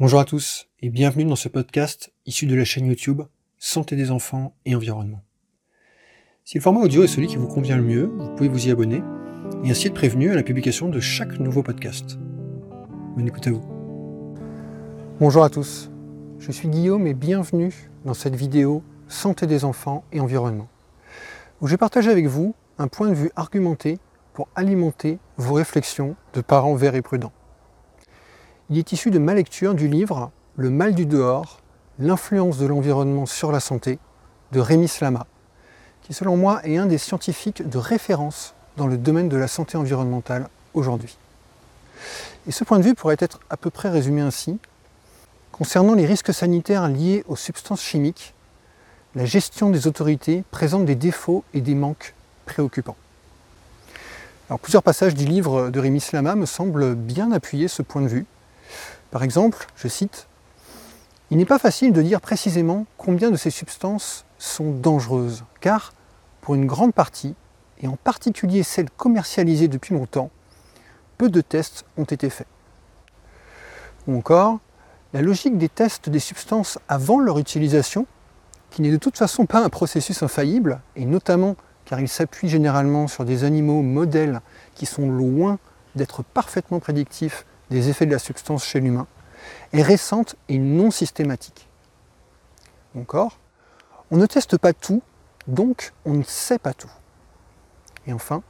Bonjour à tous et bienvenue dans ce podcast issu de la chaîne YouTube Santé des enfants et environnement. Si le format audio est celui qui vous convient le mieux, vous pouvez vous y abonner et ainsi être prévenu à la publication de chaque nouveau podcast. Bonne écoute à vous. Bonjour à tous, je suis Guillaume et bienvenue dans cette vidéo Santé des enfants et environnement, où je vais partager avec vous un point de vue argumenté pour alimenter vos réflexions de parents verts et prudents. Il est issu de ma lecture du livre Le mal du dehors, l'influence de l'environnement sur la santé de Rémi Slama, qui selon moi est un des scientifiques de référence dans le domaine de la santé environnementale aujourd'hui. Et ce point de vue pourrait être à peu près résumé ainsi. Concernant les risques sanitaires liés aux substances chimiques, la gestion des autorités présente des défauts et des manques préoccupants. Alors, plusieurs passages du livre de Rémi Slama me semblent bien appuyer ce point de vue, par exemple, je cite, Il n'est pas facile de dire précisément combien de ces substances sont dangereuses, car pour une grande partie, et en particulier celles commercialisées depuis longtemps, peu de tests ont été faits. Ou encore, la logique des tests des substances avant leur utilisation, qui n'est de toute façon pas un processus infaillible, et notamment car il s'appuie généralement sur des animaux modèles qui sont loin d'être parfaitement prédictifs des effets de la substance chez l'humain est récente et non systématique. Encore, on ne teste pas tout, donc on ne sait pas tout. Et enfin,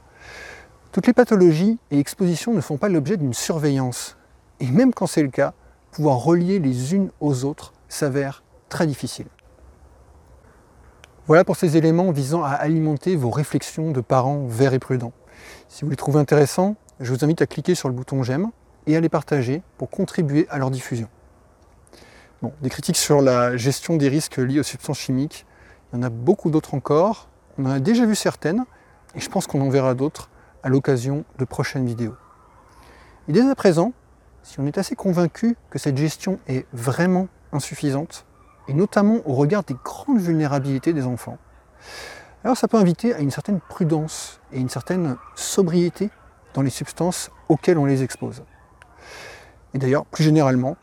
toutes les pathologies et expositions ne font pas l'objet d'une surveillance. Et même quand c'est le cas, pouvoir relier les unes aux autres s'avère très difficile. Voilà pour ces éléments visant à alimenter vos réflexions de parents verts et prudents. Si vous les trouvez intéressants, je vous invite à cliquer sur le bouton j'aime et à les partager pour contribuer à leur diffusion. Bon, des critiques sur la gestion des risques liés aux substances chimiques, il y en a beaucoup d'autres encore. On en a déjà vu certaines et je pense qu'on en verra d'autres à l'occasion de prochaines vidéos. Et dès à présent, si on est assez convaincu que cette gestion est vraiment insuffisante, et notamment au regard des grandes vulnérabilités des enfants, alors ça peut inviter à une certaine prudence et une certaine sobriété dans les substances auxquelles on les expose. Et d'ailleurs, plus généralement,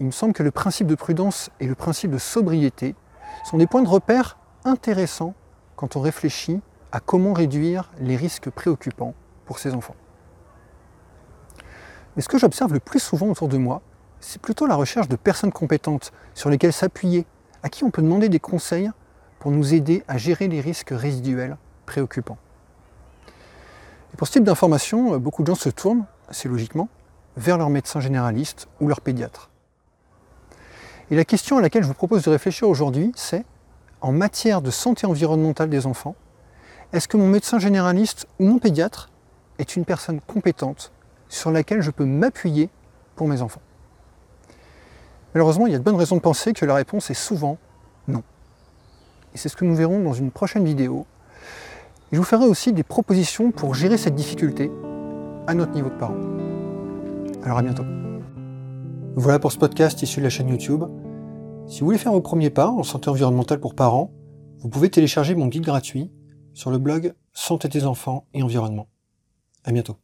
il me semble que le principe de prudence et le principe de sobriété sont des points de repère intéressants quand on réfléchit à comment réduire les risques préoccupants pour ces enfants. Mais ce que j'observe le plus souvent autour de moi, c'est plutôt la recherche de personnes compétentes sur lesquelles s'appuyer, à qui on peut demander des conseils pour nous aider à gérer les risques résiduels préoccupants. Et pour ce type d'information, beaucoup de gens se tournent, assez logiquement, vers leur médecin généraliste ou leur pédiatre. Et la question à laquelle je vous propose de réfléchir aujourd'hui, c'est, en matière de santé environnementale des enfants, est-ce que mon médecin généraliste ou mon pédiatre est une personne compétente sur laquelle je peux m'appuyer pour mes enfants? Malheureusement, il y a de bonnes raisons de penser que la réponse est souvent non. Et c'est ce que nous verrons dans une prochaine vidéo. Et je vous ferai aussi des propositions pour gérer cette difficulté à notre niveau de parents. Alors à bientôt. Voilà pour ce podcast issu de la chaîne YouTube. Si vous voulez faire vos premiers pas en santé environnementale pour parents, vous pouvez télécharger mon guide gratuit sur le blog Santé des enfants et environnement. À bientôt.